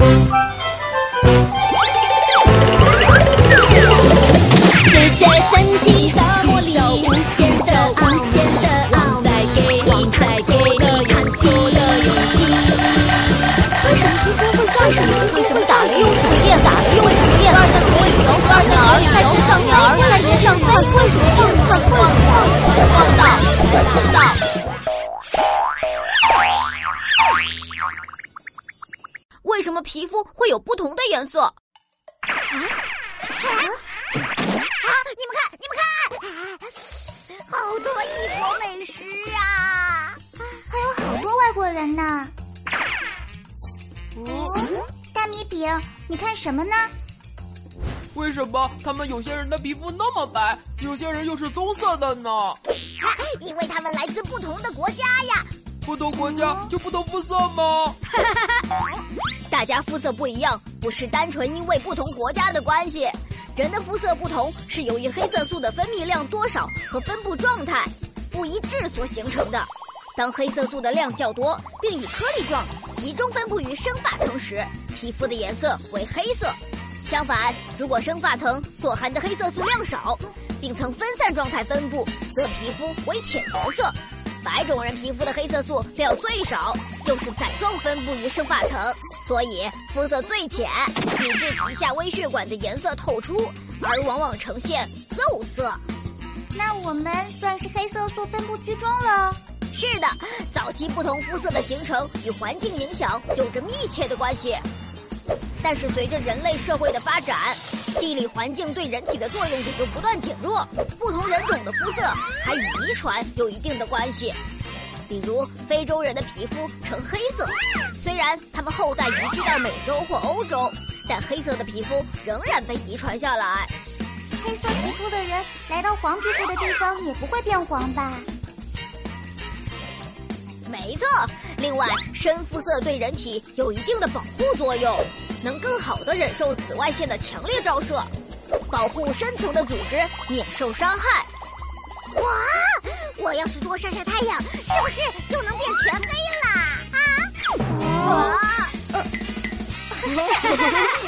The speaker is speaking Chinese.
为什么皮肤会下雨？为什为什么皮肤会有不同的颜色？啊啊啊！你们看，你们看，好多异国美食啊！还有好多外国人呢。哦，大米饼，你看什么呢？为什么他们有些人的皮肤那么白，有些人又是棕色的呢？因为他们来自不同的国家呀。不同国家就不同肤色吗？大家肤色不一样，不是单纯因为不同国家的关系。人的肤色不同，是由于黑色素的分泌量多少和分布状态不一致所形成的。当黑色素的量较多，并以颗粒状集中分布于生发层时，皮肤的颜色为黑色。相反，如果生发层所含的黑色素量少，并曾分散状态分布，则皮肤为浅颜色。白种人皮肤的黑色素量最少，又是载状分布于生发层，所以肤色最浅，以致皮下微血管的颜色透出，而往往呈现肉色。那我们算是黑色素分布居中了。是的，早期不同肤色的形成与环境影响有着密切的关系。但是随着人类社会的发展，地理环境对人体的作用也就不断减弱。不同人种的肤色还与遗传有一定的关系。比如非洲人的皮肤呈黑色，虽然他们后代移居到美洲或欧洲，但黑色的皮肤仍然被遗传下来。黑色皮肤的人来到黄皮肤的地方也不会变黄吧？没错。另外，深肤色对人体有一定的保护作用，能更好的忍受紫外线的强烈照射，保护深层的组织免受伤害。哇！我要是多晒晒太阳，是不是就能变全黑啦？啊！啊！呃。